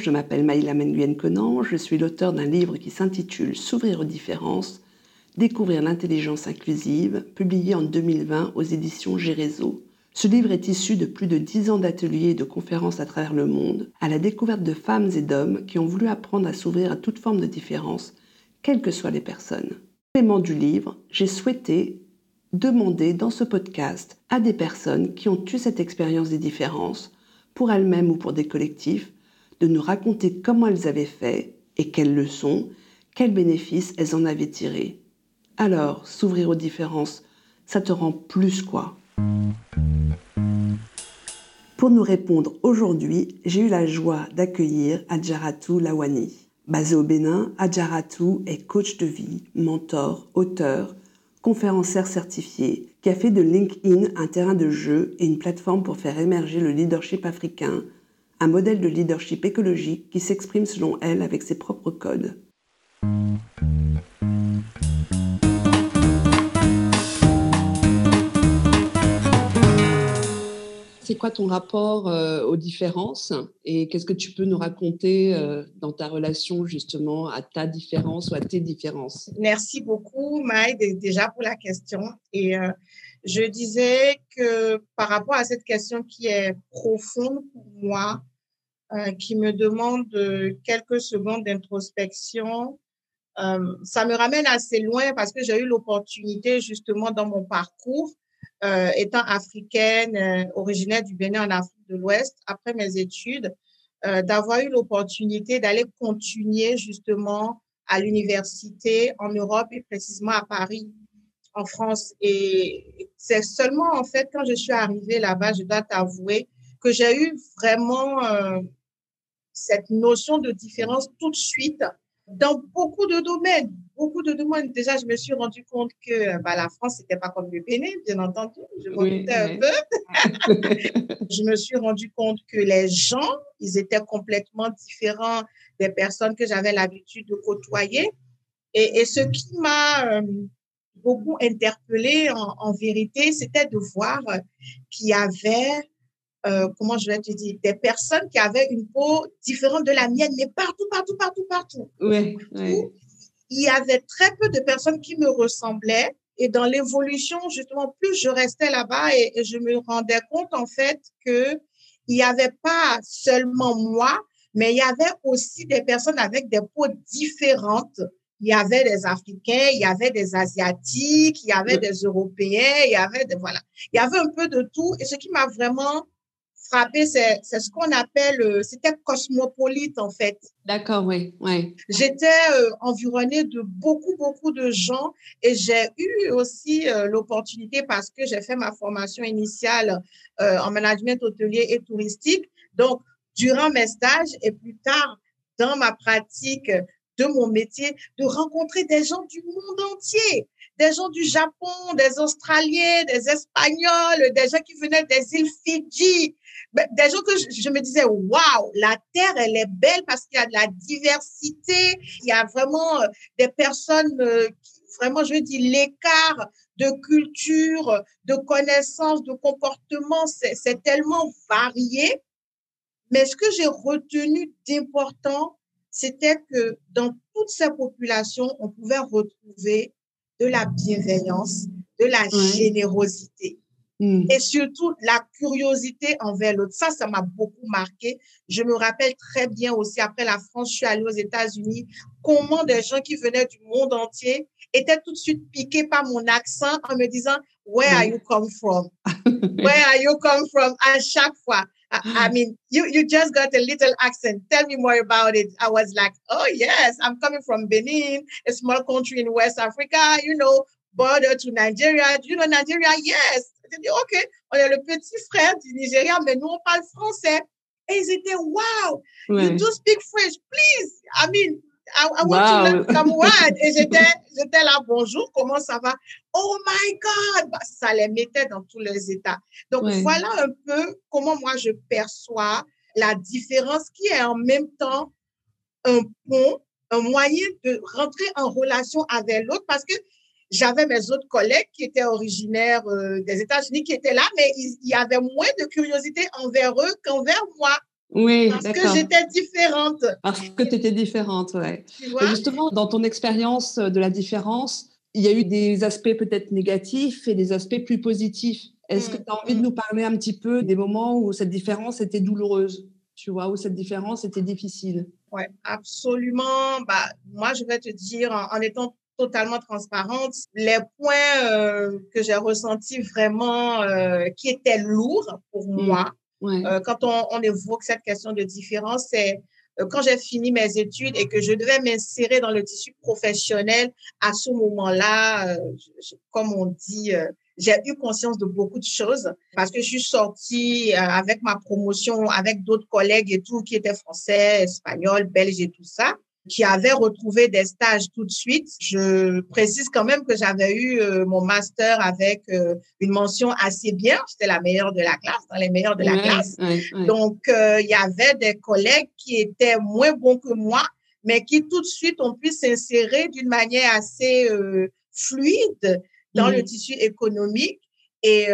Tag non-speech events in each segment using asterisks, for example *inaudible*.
je m'appelle Maïla Menguyen Conan, je suis l'auteur d'un livre qui s'intitule S'ouvrir aux différences, découvrir l'intelligence inclusive, publié en 2020 aux éditions Gérézo. Ce livre est issu de plus de dix ans d'ateliers et de conférences à travers le monde, à la découverte de femmes et d'hommes qui ont voulu apprendre à s'ouvrir à toute forme de différence, quelles que soient les personnes. Complément du livre, j'ai souhaité demander dans ce podcast à des personnes qui ont eu cette expérience des différences, pour elles-mêmes ou pour des collectifs, de nous raconter comment elles avaient fait et quelles leçons, quels bénéfices elles en avaient tirés. Alors, s'ouvrir aux différences, ça te rend plus quoi? Pour nous répondre aujourd'hui, j'ai eu la joie d'accueillir Adjaratou Lawani. Basé au Bénin, Adjaratou est coach de vie, mentor, auteur, conférencière certifié, qui a fait de LinkedIn un terrain de jeu et une plateforme pour faire émerger le leadership africain, un modèle de leadership écologique qui s'exprime selon elle avec ses propres codes. c'est quoi ton rapport euh, aux différences et qu'est-ce que tu peux nous raconter euh, dans ta relation justement à ta différence ou à tes différences? Merci beaucoup, Maï, déjà pour la question. Et euh, je disais que par rapport à cette question qui est profonde pour moi, qui me demande quelques secondes d'introspection, ça me ramène assez loin parce que j'ai eu l'opportunité justement dans mon parcours euh, étant africaine, euh, originaire du Bénin en Afrique de l'Ouest, après mes études, euh, d'avoir eu l'opportunité d'aller continuer justement à l'université en Europe et précisément à Paris, en France. Et c'est seulement en fait quand je suis arrivée là-bas, je dois t'avouer que j'ai eu vraiment cette notion de différence tout de suite dans beaucoup de domaines, beaucoup de domaines. Déjà, je me suis rendu compte que bah, la France, n'était pas comme le Bénin, bien entendu. Je m'en un peu. *laughs* je me suis rendu compte que les gens, ils étaient complètement différents des personnes que j'avais l'habitude de côtoyer. Et, et, ce qui m'a euh, beaucoup interpellée en, en vérité, c'était de voir qu'il y avait euh, comment je vais te dire, des personnes qui avaient une peau différente de la mienne, mais partout, partout, partout, partout. Oui, Il y avait très peu de personnes qui me ressemblaient. Et dans l'évolution, justement, plus je restais là-bas et, je me rendais compte, en fait, que il n'y avait pas seulement moi, mais il y avait aussi des personnes avec des peaux différentes. Il y avait des Africains, il y avait des Asiatiques, il y avait des Européens, il y avait des, voilà. Il y avait un peu de tout. Et ce qui m'a vraiment frappé, c'est ce qu'on appelle, euh, c'était cosmopolite en fait. D'accord, oui, oui. J'étais euh, environnée de beaucoup, beaucoup de gens et j'ai eu aussi euh, l'opportunité parce que j'ai fait ma formation initiale en management hôtelier et touristique. Donc, durant mes stages et plus tard dans ma pratique de mon métier, de rencontrer des gens du monde entier, des gens du Japon, des Australiens, des Espagnols, des gens qui venaient des îles Fidji, ben, des gens que je, me disais, waouh, la Terre, elle est belle parce qu'il y a de la diversité, il y a vraiment euh, des personnes, euh, qui, vraiment, je dire, l'écart de culture, de connaissances, de comportement, c'est tellement varié. Mais ce que j'ai retenu d'important, c'était que dans toutes ces populations, on pouvait retrouver de la bienveillance, de la générosité. Hmm. Et surtout, la curiosité envers l'autre. Ça, ça m'a beaucoup marqué. Je me rappelle très bien aussi, après la France, je suis allée aux États-Unis, comment des gens qui venaient du monde entier étaient tout de suite piqués par mon accent en me disant, Where are you come from? *laughs* Where are you come from? À chaque fois. I, hmm. mean, you, you just got a little accent. Tell me more about it. I was like, oh, yes, I'm coming from Benin, a small country in West Africa, you know, border to Nigeria. You know Nigeria? Yes. J'ai dit, OK, on est le petit frère du Nigeria, mais nous, on parle français. Et ils étaient, wow, you do speak French, please. I mean, I, I want to learn some words. Et j'étais, j'étais là, bonjour, comment ça va? Oh my God! Bah, ça les mettait dans tous les états. Donc, voilà un peu comment moi je perçois la différence qui est en même temps un pont, un moyen de rentrer en relation avec l'autre parce que j'avais mes autres collègues qui étaient originaires euh, des États-Unis qui étaient là, mais il, y avait moins de curiosité envers eux qu'envers moi. Oui, Parce que j'étais différente. Parce que tu étais différente, ouais. justement, dans ton expérience de la différence, il y a eu des aspects peut-être négatifs et des aspects plus positifs. Est-ce que mm, tu as envie de mm. nous parler un petit peu des moments où cette différence était douloureuse, tu vois, où cette différence était difficile? Oui, absolument. Bah, moi, je vais te dire, en, étant totalement transparente, les points euh, que j'ai ressentis vraiment euh, qui étaient lourds pour moi, euh, quand on, on, évoque cette question de différence, c'est quand j'ai fini mes études et que je devais m'insérer dans le tissu professionnel, à ce moment-là, euh, comme on dit, euh, j'ai eu conscience de beaucoup de choses parce que je suis sortie avec ma promotion, avec d'autres collègues et tout qui étaient français, espagnols, belges et tout ça qui avait retrouvé des stages tout de suite. Je précise quand même que j'avais eu euh, mon master avec euh, une mention assez bien. J'étais la meilleure de la classe, dans les meilleurs de la classe. Donc, euh, il y avait des collègues qui étaient moins bons que moi, mais qui tout de suite ont pu s'insérer d'une manière assez fluide dans le tissu économique. Et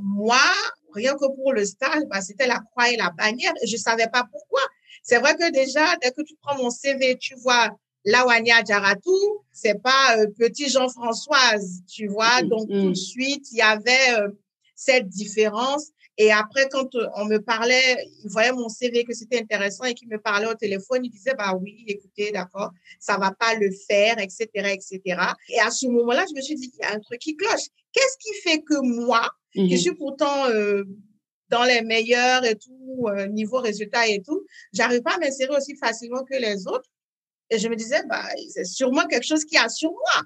moi, rien que pour le stage, bah, c'était la croix et la bannière. Je savais pas pourquoi. C'est vrai que déjà, dès que tu prends mon CV, tu vois Lawania Djaratou, c'est pas euh, petit Jean-Françoise, tu vois. Mm, Donc, tout de mm. suite, il y avait euh, cette différence. Et après, quand euh, on me parlait, il voyait mon CV que c'était intéressant et qu'il me parlait au téléphone, il disait, bah oui, écoutez, d'accord, ça va pas le faire, etc., etc. Et à ce moment-là, je me suis dit, il y a un truc qui cloche. Qu'est-ce qui fait que moi, qui mm-hmm. suis pourtant dans les meilleurs et tout, euh, niveau résultat et tout, j'arrive pas à m'insérer aussi facilement que les autres. Et je me disais, bah, c'est sûrement quelque chose qui a sur moi.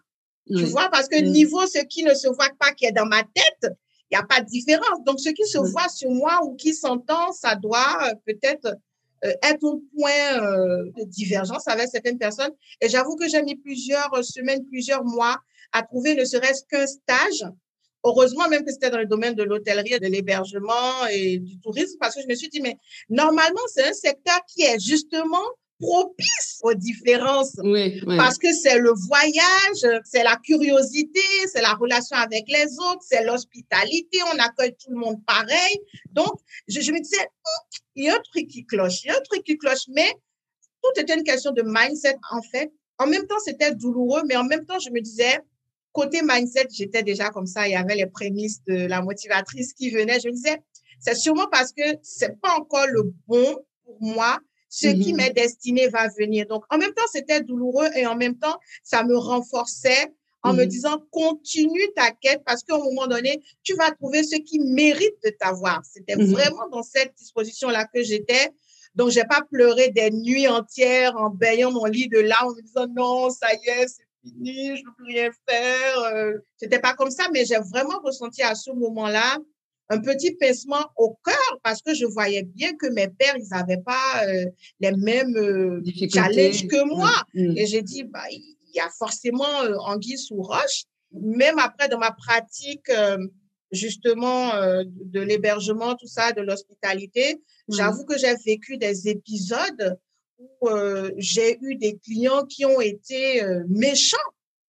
Tu vois, parce que niveau ce qui ne se voit pas qui est dans ma tête, il n'y a pas de différence. Donc, ce qui se voit sur moi ou qui s'entend, ça doit euh, peut-être euh, être au point de divergence avec certaines personnes. Et j'avoue que j'ai mis plusieurs semaines, plusieurs mois à trouver ne serait-ce qu'un stage Heureusement même que c'était dans le domaine de l'hôtellerie, de l'hébergement et du tourisme, parce que je me suis dit, mais normalement, c'est un secteur qui est justement propice aux différences. Oui, Parce que c'est le voyage, c'est la curiosité, c'est la relation avec les autres, c'est l'hospitalité, on accueille tout le monde pareil. Donc, je, je me disais, il y a un truc qui cloche, il y a un truc qui cloche, mais tout était une question de mindset, en fait. En même temps, c'était douloureux, mais en même temps, je me disais, côté mindset, j'étais déjà comme ça. Il y avait les prémices de la motivatrice qui venait. Je me disais, c'est sûrement parce que c'est pas encore le bon pour moi. Ce qui mhm. m'est destiné va venir. Donc, en même temps, c'était douloureux et en même temps, ça me renforçait en me mhm. disant, continue ta quête parce qu'à un moment donné, tu vas trouver ce qui mérite de t'avoir. C'était mhm. vraiment dans cette disposition-là que j'étais. Donc, j'ai pas pleuré des nuits entières en baillant mon lit de là en me disant, non, ça y est, c'est fini, je ne peux rien faire. Euh, c'était pas comme ça, mais j'ai vraiment ressenti à ce moment-là un petit pincement au cœur parce que je voyais bien que mes pères, ils n'avaient pas euh, les mêmes euh, challenges que moi. Mm, mm. Et j'ai dit, bah, il y a forcément euh, anguille sous roche. Même après, dans ma pratique, justement, de l'hébergement, tout ça, de l'hospitalité, mm. j'avoue que j'ai vécu des épisodes euh, j'ai eu des clients qui ont été euh, méchants,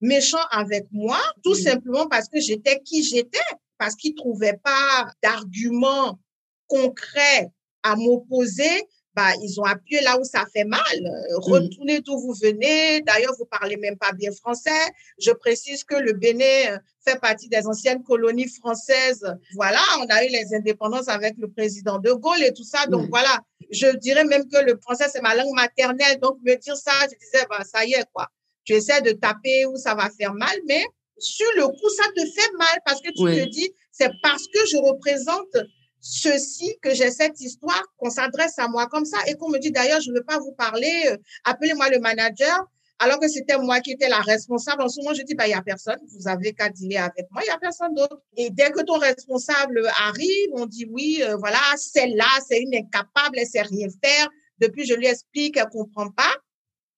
méchants avec moi, tout simplement parce que j'étais qui j'étais, parce qu'ils trouvaient pas d'arguments concrets à m'opposer bah, ils ont appuyé là où ça fait mal. Euh, mmh. Retournez d'où vous venez. D'ailleurs, vous parlez même pas bien français. Je précise que le Bénin euh, fait partie des anciennes colonies françaises. Voilà, on a eu les indépendances avec le président de Gaulle et tout ça. Donc mmh. voilà, je dirais même que le français, c'est ma langue maternelle. Donc me dire ça, je disais, bah, ça y est, quoi. Tu essaies de taper où ça va faire mal, mais sur le coup, ça te fait mal parce que tu te dis, c'est parce que je représente ceci, que j'ai cette histoire, qu'on s'adresse à moi comme ça et qu'on me dit d'ailleurs, je ne veux pas vous parler, euh, appelez-moi le manager, alors que c'était moi qui étais la responsable. En ce moment, je dis, bah, il n'y a personne, vous avez qu'à dealer avec moi, il n'y a personne d'autre. Et dès que ton responsable arrive, on dit, oui, euh, voilà, celle-là, c'est une incapable, elle sait rien faire. Depuis, je lui explique, elle comprend pas.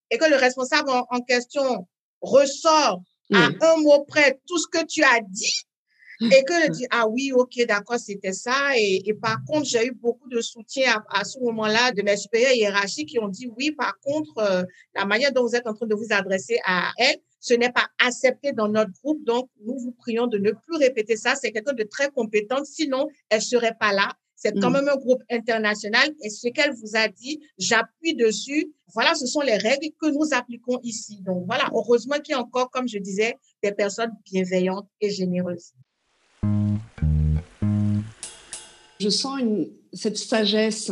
Et que le responsable en, question ressort à un mot près tout ce que tu as dit, et que je dis, ah oui, ok, d'accord, c'était ça. Et, et, par contre, j'ai eu beaucoup de soutien à, à ce moment-là de mes supérieurs hiérarchiques qui ont dit, oui, par contre, euh, la manière dont vous êtes en train de vous adresser à elle, ce n'est pas accepté dans notre groupe. Donc, nous vous prions de ne plus répéter ça. C'est quelqu'un de très compétent. Sinon, elle serait pas là. C'est quand mm. même un groupe international et ce qu'elle vous a dit, j'appuie dessus. Voilà, ce sont les règles que nous appliquons ici. Donc voilà, heureusement qu'il y a encore, comme je disais, des personnes bienveillantes et généreuses. Je sens une, cette sagesse,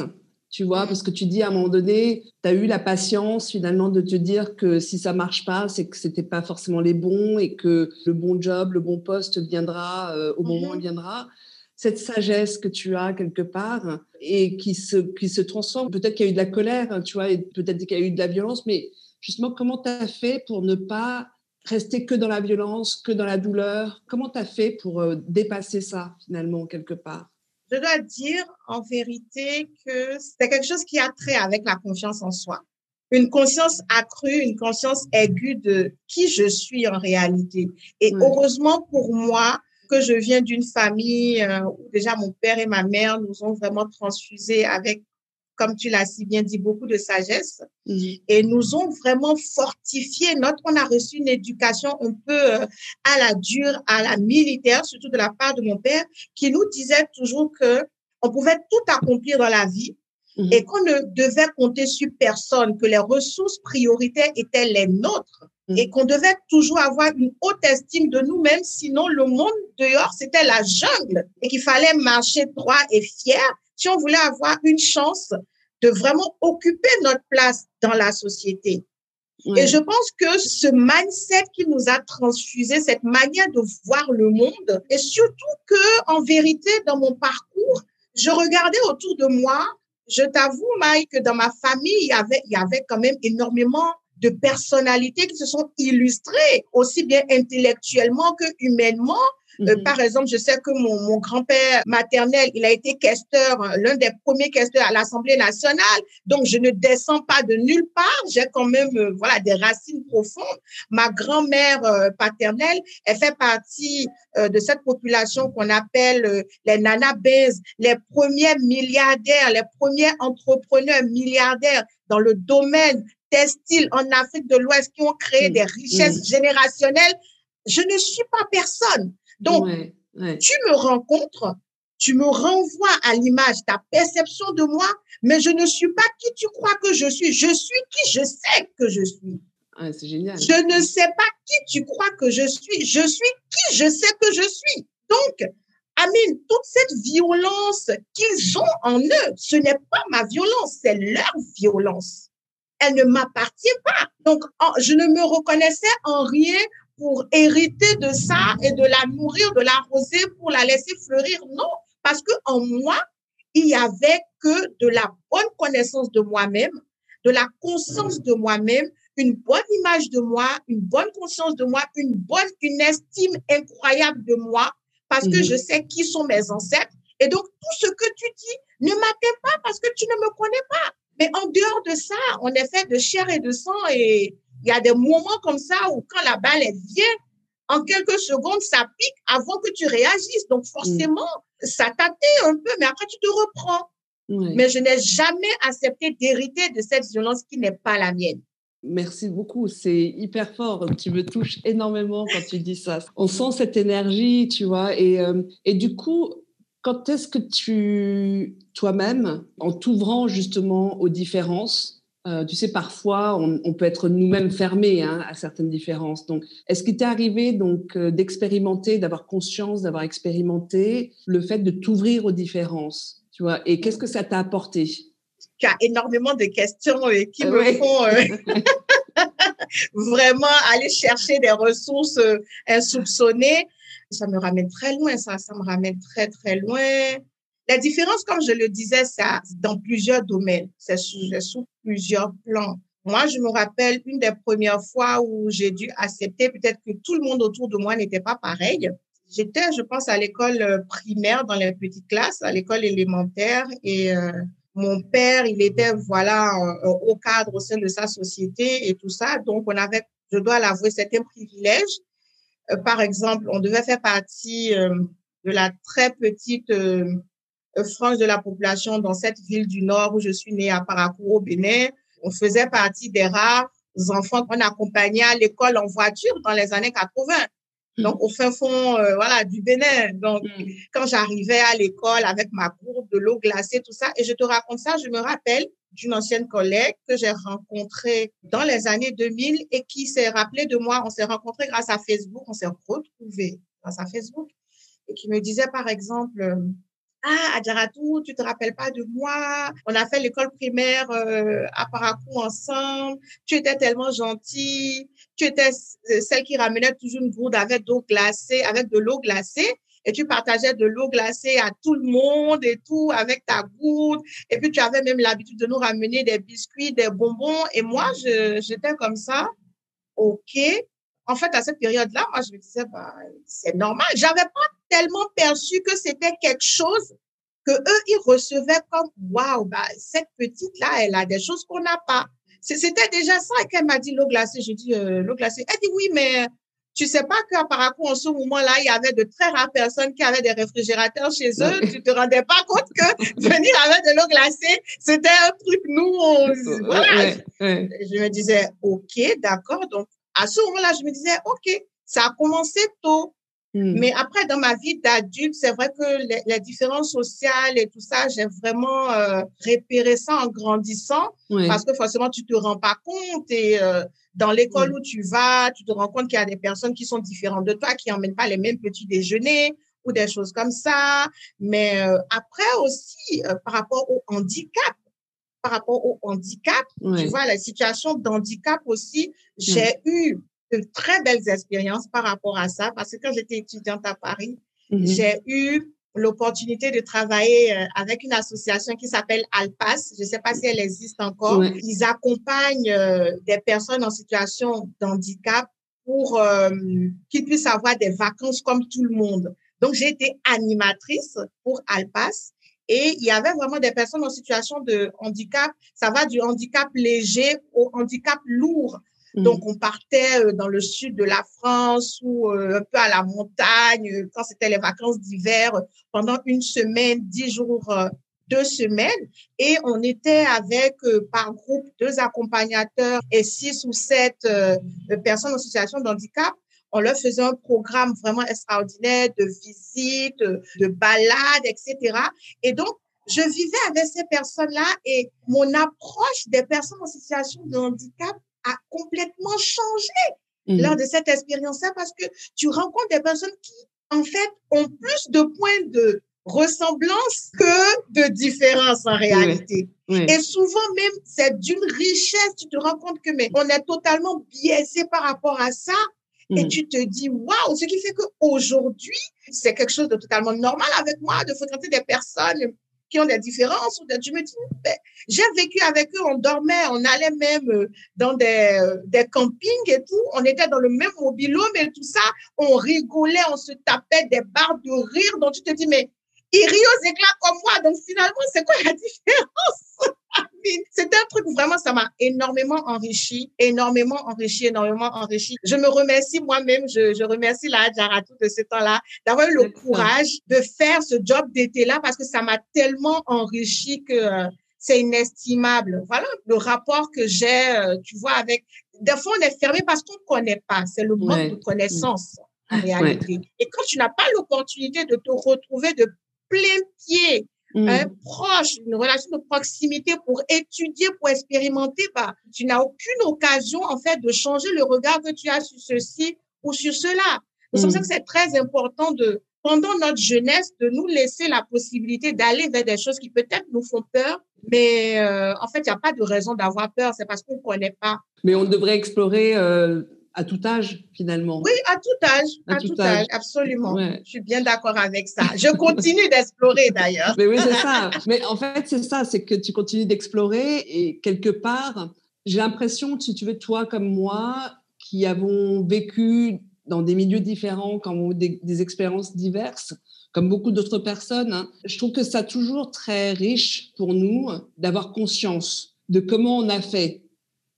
tu vois, parce que tu dis à un moment donné, tu as eu la patience finalement de te dire que si ça marche pas, c'est que c'était pas forcément les bons et que le bon job, le bon poste viendra euh, au moment où il viendra. Cette sagesse que tu as quelque part et qui se, qui se transforme. Peut-être qu'il y a eu de la colère, tu vois, et peut-être qu'il y a eu de la violence, mais justement, comment tu as fait pour ne pas rester que dans la violence, que dans la douleur? Comment tu as fait pour euh, dépasser ça, finalement, quelque part? Je dois dire en vérité que c'est quelque chose qui a trait avec la confiance en soi. Une conscience accrue, une conscience aiguë de qui je suis en réalité. Et heureusement pour moi, que je viens d'une famille euh, où déjà mon père et ma mère nous ont vraiment transfusé avec, comme tu l'as si bien dit, beaucoup de sagesse. Et nous ont vraiment fortifié notre, on a reçu une éducation un peu euh, à la dure, à la militaire, surtout de la part de mon père, qui nous disait toujours que on pouvait tout accomplir dans la vie, et qu'on ne devait compter sur personne, que les ressources prioritaires étaient les nôtres Mm. et qu'on devait toujours avoir une haute estime de nous-mêmes, sinon le monde dehors, c'était la jungle et qu'il fallait marcher droit et fier. Si on voulait avoir une chance de vraiment occuper notre place dans la société. Et je pense que ce mindset qui nous a transfusé, cette manière de voir le monde, et surtout que, en vérité, dans mon parcours, je regardais autour de moi. Je t'avoue, Mike, que dans ma famille, il y avait, il y avait quand même énormément de personnalités qui se sont illustrées aussi bien intellectuellement que humainement. Euh, mhm. par exemple, je sais que mon, mon grand-père maternel, il a été questeur, euh, l'un des premiers questeurs à l'Assemblée nationale. Donc, je ne descends pas de nulle part. J'ai quand même, euh, voilà, des racines profondes. Ma grand-mère paternelle, elle fait partie de cette population qu'on appelle les nanabes, les premiers milliardaires, les premiers entrepreneurs milliardaires dans le domaine textiles en Afrique de l'Ouest qui ont créé mm. des richesses mm. générationnelles. Je ne suis pas personne. Donc, tu me rencontres, tu me renvoies à l'image, ta perception de moi, mais je ne suis pas qui tu crois que je suis. Je suis qui je sais que je suis. c'est génial. Je ne sais pas qui tu crois que je suis. Je suis qui je sais que je suis. Donc, Amine, toute cette violence qu'ils ont en eux, ce n'est pas ma violence, c'est leur violence elle ne m'appartient pas. Donc, je ne me reconnaissais en rien pour hériter de ça et de la nourrir, de l'arroser, pour la laisser fleurir. Non, parce que en moi, il y avait que de la bonne connaissance de moi-même, de la conscience de moi-même, une bonne image de moi, une bonne conscience de moi, une bonne, une estime incroyable de moi, parce que mhm. je sais qui sont mes ancêtres. Et donc, tout ce que tu dis ne m'atteint pas parce que tu ne me connais pas. Mais en dehors de ça, on est fait de chair et de sang et il y a des moments comme ça où quand la balle vient, en quelques secondes, ça pique avant que tu réagisses. Donc forcément, ça t'atteint un peu, mais après tu te reprends. Mais je n'ai jamais accepté d'hériter de cette violence qui n'est pas la mienne. Merci beaucoup, c'est hyper fort. Tu me touches énormément quand tu dis ça. On sent cette énergie, tu vois. Et, euh, et du coup, quand est-ce que tu, toi-même, en t'ouvrant justement aux différences, euh, tu sais, parfois, on, peut être nous-mêmes fermés hein, à certaines différences. Donc, est-ce qu'il t'est arrivé donc euh, d'expérimenter, d'avoir conscience, d'avoir expérimenté le fait de t'ouvrir aux différences, tu vois? Et qu'est-ce que ça t'a apporté? Tu as énormément de questions euh, qui me font *laughs* vraiment aller chercher des ressources insoupçonnées. Ça me ramène très loin, ça, ça me ramène très, très loin. La différence, comme je le disais, ça, dans plusieurs domaines, c'est sous, plusieurs plans. Moi, je me rappelle une des premières fois où j'ai dû accepter peut-être que tout le monde autour de moi n'était pas pareil. J'étais, je pense, à l'école euh, primaire dans les petites classes, à l'école élémentaire et euh, mon père, il était, voilà, au cadre au sein de sa société et tout ça. Donc, on avait, je dois l'avouer, c'était un privilège euh, par exemple, on devait faire partie euh, de la très petite euh, frange de la population dans cette ville du Nord où je suis née à Paracourt au Bénin. On faisait partie des rares enfants qu'on accompagnait à l'école en voiture dans les années 80. Hmm. Donc, au fin fond, euh, voilà, du Bénin. Donc, hmm. quand j'arrivais à l'école avec ma courbe de l'eau glacée, tout ça, et je te raconte ça, je me rappelle d'une ancienne collègue que j'ai rencontrée dans les années 2000 et qui s'est rappelée de moi. On s'est rencontrés grâce à Facebook, on s'est retrouvés grâce à Facebook et qui me disait, par exemple, euh, ah, Adjaratou, tu te rappelles pas de moi? On a fait l'école primaire euh, à Paracou ensemble. Tu étais tellement gentille. Tu étais euh, celle qui ramenait toujours une gourde avec d'eau glacée, avec de l'eau glacée. Et tu partageais de l'eau glacée à tout le monde et tout avec ta gourde. Et puis tu avais même l'habitude de nous ramener des biscuits, des bonbons. Et moi, j'étais comme ça. OK. En fait, à cette période-là, moi, je me disais, bah, c'est normal. J'avais pas tellement perçu que c'était quelque chose que eux, ils recevaient comme, waouh, bah, cette petite-là, elle a des choses qu'on n'a pas. C'était déjà ça qu'elle m'a dit l'eau glacée. Je dis, euh, l'eau glacée. Elle dit, oui, mais tu sais pas qu'à Parakou, en ce moment-là, il y avait de très rares personnes qui avaient des réfrigérateurs chez eux. tu te rendais pas compte que *laughs* venir avec de l'eau glacée, c'était un truc, nous, on, voilà. Je me disais, OK, d'accord. Donc, à ce moment-là, je me disais, OK, ça a commencé tôt. Hmm. Mais après, dans ma vie d'adulte, c'est vrai que les, différences sociales et tout ça, j'ai vraiment euh, repéré ça en grandissant parce que forcément, tu te rends pas compte et euh, dans l'école où tu vas, tu te rends compte qu'il y a des personnes qui sont différentes de toi, qui n'emmènent pas les mêmes petits déjeuners ou des choses comme ça. Mais euh, après aussi, par rapport au handicap, par rapport au handicap, tu vois, la situation d'handicap aussi, j'ai eu de très belles expériences par rapport à ça, parce que quand j'étais étudiante à Paris, mhm. j'ai eu l'opportunité de travailler euh, avec une association qui s'appelle Alpas. Je ne sais pas si elle existe encore. Ils accompagnent euh, des personnes en situation d'handicap pour euh, qu'ils puissent avoir des vacances comme tout le monde. Donc, j'ai été animatrice pour Alpas et il y avait vraiment des personnes en situation de handicap. Ça va du handicap léger au handicap lourd. Donc, mmh. on partait euh, dans le sud de la France ou euh, un peu à la montagne euh, quand c'était les vacances d'hiver pendant une semaine, dix jours, deux semaines. Et on était avec, par groupe, deux accompagnateurs et six ou sept personnes en situation de handicap on leur faisait un programme vraiment extraordinaire de visites, de balades, etc. Et donc, je vivais avec ces personnes-là et mon approche des personnes en situation de handicap a complètement changé mmh. lors de cette expérience-là parce que tu rencontres des personnes qui, en fait, ont plus de points de ressemblance que de différence en réalité. Et souvent même, c'est d'une richesse. Tu te rends compte que mais on est totalement biaisé par rapport à ça. Et mmh. tu te dis, waouh, ce qui fait qu'aujourd'hui, c'est quelque chose de totalement normal avec moi de fréquenter des personnes qui ont des différences. Je me dis, ben, j'ai vécu avec eux, on dormait, on allait même euh, dans des, euh, des campings et tout. On était dans le même mobilo, mais tout ça, on rigolait, on se tapait des barres de rire. Donc, tu te dis, mais ils rient aux éclats comme moi. Donc, finalement, c'est quoi la *laughs* différence? C'était un truc vraiment, ça m'a énormément enrichi, énormément enrichi, énormément enrichi. Je me remercie moi-même, je, je remercie la Jaratou de ce temps-là, d'avoir eu le courage de faire ce job d'été-là parce que ça m'a tellement enrichi que euh, c'est inestimable. Voilà le rapport que j'ai, euh, tu vois, avec. Des fois, on est fermé parce qu'on ne connaît pas. C'est le manque de connaissances en réalité. Et quand tu n'as pas l'opportunité de te retrouver de plein pied Mm. un proche, une relation de proximité pour étudier, pour expérimenter, bah, tu n'as aucune occasion, en fait, de changer le regard que tu as sur ceci ou sur cela. C'est pour ça mm. que c'est très important de, pendant notre jeunesse, de nous laisser la possibilité d'aller vers des choses qui peut-être nous font peur, mais euh, en fait, il n'y a pas de raison d'avoir peur, c'est parce qu'on ne connaît pas. Mais on devrait explorer euh, à tout âge, finalement. Oui, à tout âge. À, tout, âge. absolument. Je suis bien d'accord avec ça. Je continue d'explorer d'ailleurs. Mais oui, c'est ça. Mais en fait, c'est ça, c'est que tu continues d'explorer et quelque part, j'ai l'impression, si tu veux, toi comme moi, qui avons vécu dans des milieux différents, comme des, des expériences diverses, comme beaucoup d'autres personnes, hein, je trouve que c'est toujours très riche pour nous d'avoir conscience de comment on a fait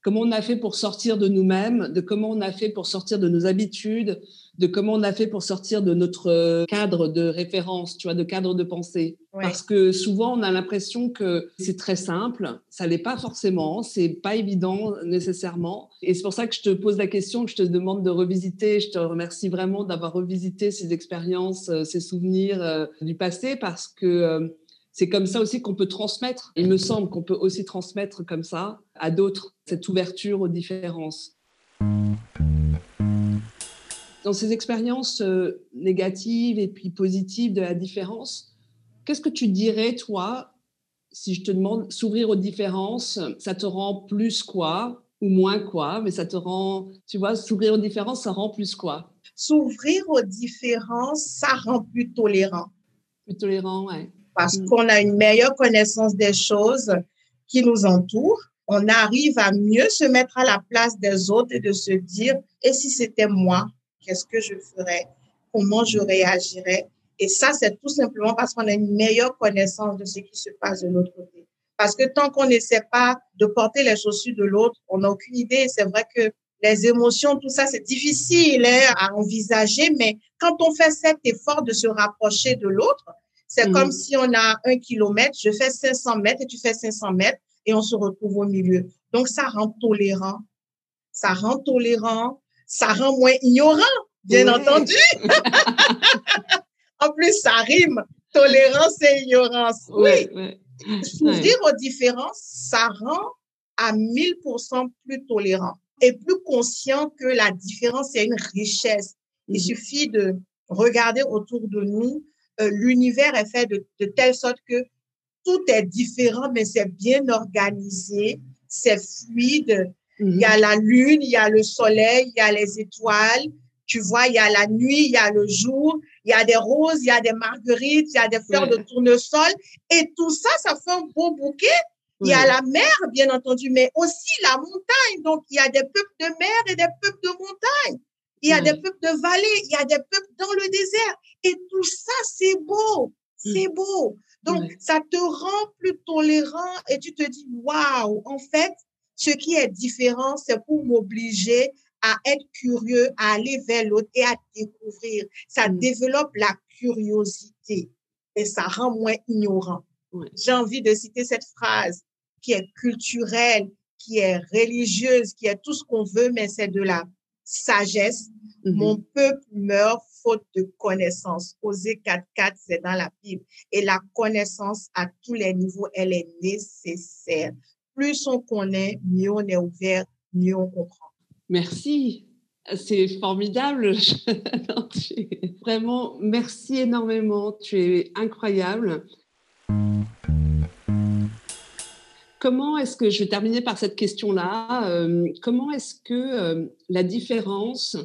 comment on a fait pour sortir de nous-mêmes, de comment on a fait pour sortir de nos habitudes, de comment on a fait pour sortir de notre cadre de référence, tu vois, de cadre de pensée. Parce que souvent, on a l'impression que c'est très simple. Ça l'est pas forcément. C'est pas évident nécessairement. Et c'est pour ça que je te pose la question, que je te demande de revisiter. Je te remercie vraiment d'avoir revisité ces expériences, euh, ces souvenirs euh, du passé parce que euh, c'est comme ça aussi qu'on peut transmettre. Il me semble qu'on peut aussi transmettre comme ça à d'autres cette ouverture aux différences dans ces expériences euh, négatives et puis positives de la différence, qu'est-ce que tu dirais, toi, si je te demande s'ouvrir aux différences, ça te rend plus quoi ou moins quoi, mais ça te rend, tu vois, s'ouvrir aux différences, ça rend plus quoi? S'ouvrir aux différences, ça rend plus tolérant. Plus tolérant, ouais. Parce mm. qu'on a une meilleure connaissance des choses qui nous entourent. On arrive à mieux se mettre à la place des autres et de se dire, et si c'était moi qu'est-ce que je ferais, comment je réagirais? Et ça, c'est tout simplement parce qu'on a une meilleure connaissance de ce qui se passe de l'autre côté. Parce que tant qu'on n'essaie pas de porter les chaussures de l'autre, on n'a aucune idée. C'est vrai que les émotions, tout ça, c'est difficile hein, à envisager, mais quand on fait cet effort de se rapprocher de l'autre, c'est comme mm. si on a un kilomètre, je fais 500 mètres et tu fais 500 mètres et on se retrouve au milieu. Donc, ça rend tolérant. Ça rend tolérant ça rend moins ignorant, bien entendu. *laughs* en plus, ça rime. Tolérance et ignorance. Oui. S'ouvrir aux différences, ça rend à 1000% plus tolérant et plus conscient que la différence est une richesse. Il mm-hmm. suffit de regarder autour de nous. Euh, l'univers est fait de, de telle sorte que tout est différent, mais c'est bien organisé, c'est fluide, il y a mhm. la lune, il y a le soleil, il y a les étoiles. Tu vois, il y a la nuit, il y a le jour, il y a des roses, il y a des marguerites, il y a des fleurs de tournesol. Et tout ça, ça fait un beau bouquet. Il y a la mer, bien entendu, mais aussi la montagne. Donc, il y a des peuples de mer et des peuples de montagne. Il y a des peuples de vallée, il y a des peuples dans le désert. Et tout ça, c'est beau. C'est beau. Donc, ça te rend plus tolérant et tu te dis, waouh, en fait, ce qui est différent, c'est pour m'obliger à être curieux, à aller vers l'autre et à découvrir. Ça mm. développe la curiosité et ça rend moins ignorant. J'ai envie de citer cette phrase qui est culturelle, qui est religieuse, qui est tout ce qu'on veut, mais c'est de la sagesse. Mm-hmm. Mon peuple meurt faute de connaissance. Osée 4.4, c'est dans la Bible. Et la connaissance à tous les niveaux, elle est nécessaire plus on connaît, mieux on est ouvert, mieux on comprend. Merci. C'est formidable. *laughs* Vraiment, merci énormément. Tu es incroyable. Comment est-ce que, je vais terminer par cette question-là, euh, comment est-ce que euh, la différence,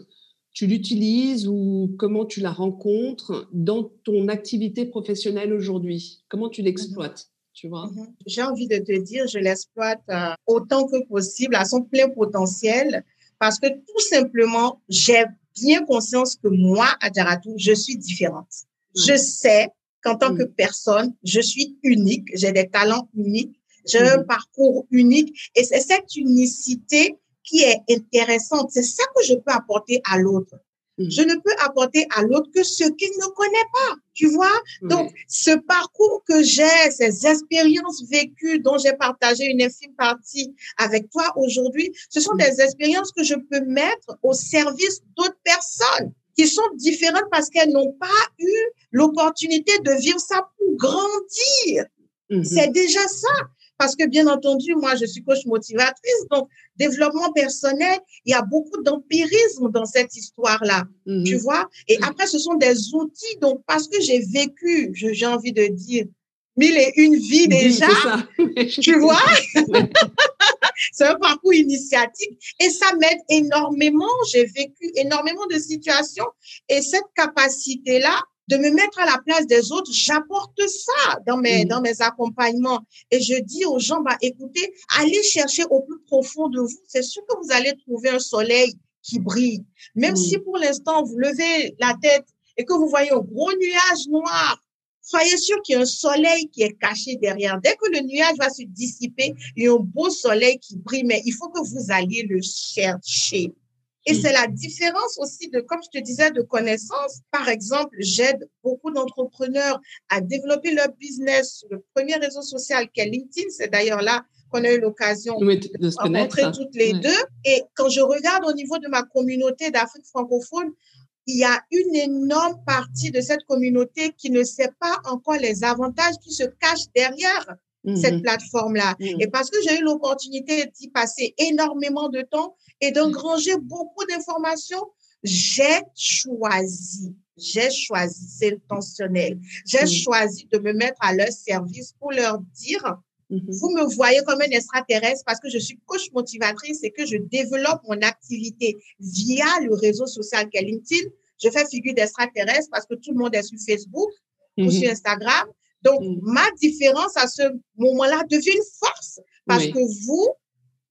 tu l'utilises ou comment tu la rencontres dans ton activité professionnelle aujourd'hui? Comment tu l'exploites tu vois? Mhm. J'ai envie de te dire, je l'exploite euh, autant que possible à son plein potentiel parce que tout simplement, j'ai bien conscience que moi, Adjaratou, je suis différente. Mhm. Je sais qu'en tant que mhm. personne, je suis unique, j'ai des talents uniques, j'ai un parcours unique et c'est cette unicité qui est intéressante. C'est ça que je peux apporter à l'autre. Mm. Je ne peux apporter à l'autre que ce qu'il ne connaît pas, tu vois? Donc, ce parcours que j'ai, ces expériences vécues dont j'ai partagé une infime partie avec toi aujourd'hui, ce sont mm. des expériences que je peux mettre au service d'autres personnes qui sont différentes parce qu'elles n'ont pas eu l'opportunité de vivre ça pour grandir. C'est déjà ça. Parce que, bien entendu, moi, je suis coach motivatrice, donc développement personnel, il y a beaucoup d'empirisme dans cette histoire-là, mhm. tu vois. Et après, ce sont des outils, donc parce que j'ai vécu, j'ai envie de dire, mille et une vies déjà, *laughs* tu vois. *laughs* C'est un parcours initiatique et ça m'aide énormément. J'ai vécu énormément de situations et cette capacité-là, de me mettre à la place des autres, j'apporte ça dans mes, mm. dans mes accompagnements. Et je dis aux gens, bah, écoutez, allez chercher au plus profond de vous. C'est sûr que vous allez trouver un soleil qui brille. Même mm. si pour l'instant, vous levez la tête et que vous voyez un gros nuage noir, soyez sûr qu'il y a un soleil qui est caché derrière. Dès que le nuage va se dissiper, il y a un beau soleil qui brille, mais il faut que vous alliez le chercher. Et c'est la différence aussi de, comme je te disais, de connaissances. Par exemple, j'aide beaucoup d'entrepreneurs à développer leur business. Le premier réseau social qu'est LinkedIn, c'est d'ailleurs là qu'on a eu l'occasion de, se rencontrer toutes les deux. Et quand je regarde au niveau de ma communauté d'Afrique francophone, il y a une énorme partie de cette communauté qui ne sait pas encore les avantages qui se cachent derrière cette mhm. plateforme-là. Mhm. Et parce que j'ai eu l'opportunité d'y passer énormément de temps et d'engranger beaucoup d'informations, j'ai choisi, j'ai choisi, c'est intentionnel, j'ai mhm. choisi de me mettre à leur service pour leur dire, vous me voyez comme un extraterrestre parce que je suis coach motivatrice et que je développe mon activité via le réseau social qu'est LinkedIn. Je fais figure d'extraterrestre parce que tout le monde est sur Facebook ou sur Instagram. Donc, mm. ma différence à ce moment-là devient une force parce que vous,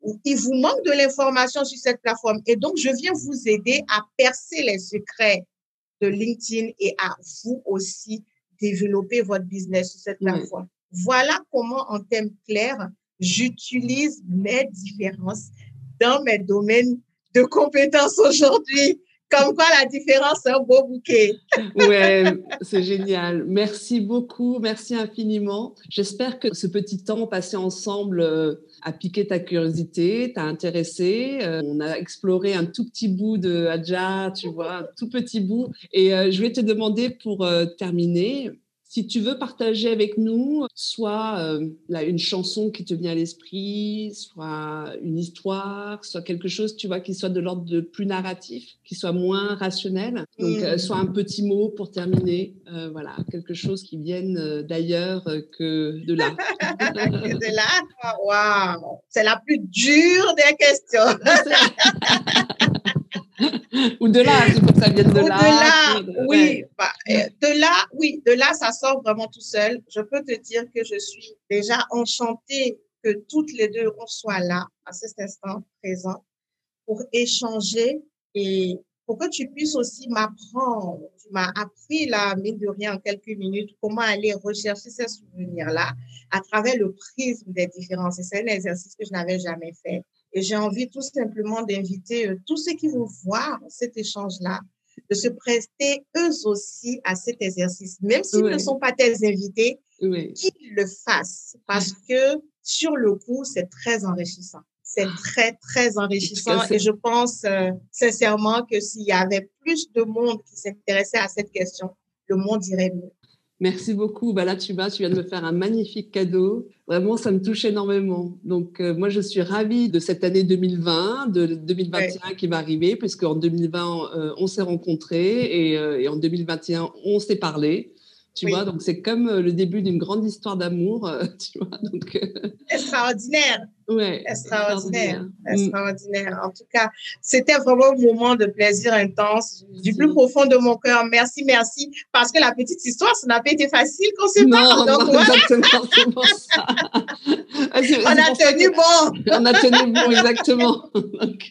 il vous manque de l'information sur cette plateforme. Et donc, je viens vous aider à percer les secrets de LinkedIn et à vous aussi développer votre business sur cette plateforme. Voilà comment, en thème clair, j'utilise mes différences dans mes domaines de compétences aujourd'hui. Comme quoi, la différence, c'est un beau bouquet. ouais, c'est génial. Merci beaucoup. Merci infiniment. J'espère que ce petit temps passé ensemble euh, a piqué ta curiosité, t'a intéressé. Euh, on a exploré un tout petit bout de Adja, tu vois, un tout petit bout. Et euh, je vais te demander pour terminer, si tu veux partager avec nous soit euh, une chanson qui te vient à l'esprit, soit une histoire, soit quelque chose, tu vois, qui soit de l'ordre de plus narratif, qui soit moins rationnel. Donc, euh, soit un petit mot pour terminer, euh, voilà, quelque chose qui vienne d'ailleurs que de là. *laughs* de là, waouh, c'est la plus dure des questions. *laughs* *laughs* Ou de là, il faut que ça vienne de là. De là, oui. Bah, euh, de là, oui, de là, ça sort vraiment tout seul. Je peux te dire que je suis déjà enchantée que toutes les deux, on soit là, à cet instant présent, pour échanger et pour que tu puisses aussi m'apprendre. Tu m'as appris, là, mine de rien, en quelques minutes, comment aller rechercher ces souvenirs-là à travers le prisme des différences. Et c'est un exercice que je n'avais jamais fait. Et j'ai envie tout simplement d'inviter euh, tous ceux qui vont voir cet échange-là de se prester eux aussi à cet exercice, même s'ils ne sont pas tes invités, qu'ils le fassent parce que sur le coup, c'est très enrichissant. C'est très, très enrichissant et je pense euh, sincèrement que s'il y avait plus de monde qui s'intéressait à cette question, le monde irait mieux. Merci beaucoup. Bah là, tu vas, tu viens de me faire un magnifique cadeau. Vraiment, ça me touche énormément. Donc, euh, moi, je suis ravie de cette année 2020, de 2021 qui va arriver, puisque en 2020, euh, on s'est rencontrés et, euh, et, en 2021, on s'est parlé. Tu vois, donc c'est comme le début d'une grande histoire d'amour, *laughs* tu vois. Donc, extraordinaire. Ouais, extraordinaire. Extraordinaire. En tout cas, c'était vraiment un moment de plaisir intense, du plus profond de mon cœur. Merci, merci. Parce que la petite histoire, ça n'a pas été facile quand c'est parle. Donc, non, voilà. exactement, ça. *laughs* on a tenu bon. on a tenu bon, exactement. *laughs* Donc,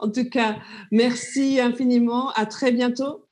en tout cas, merci infiniment. À très bientôt.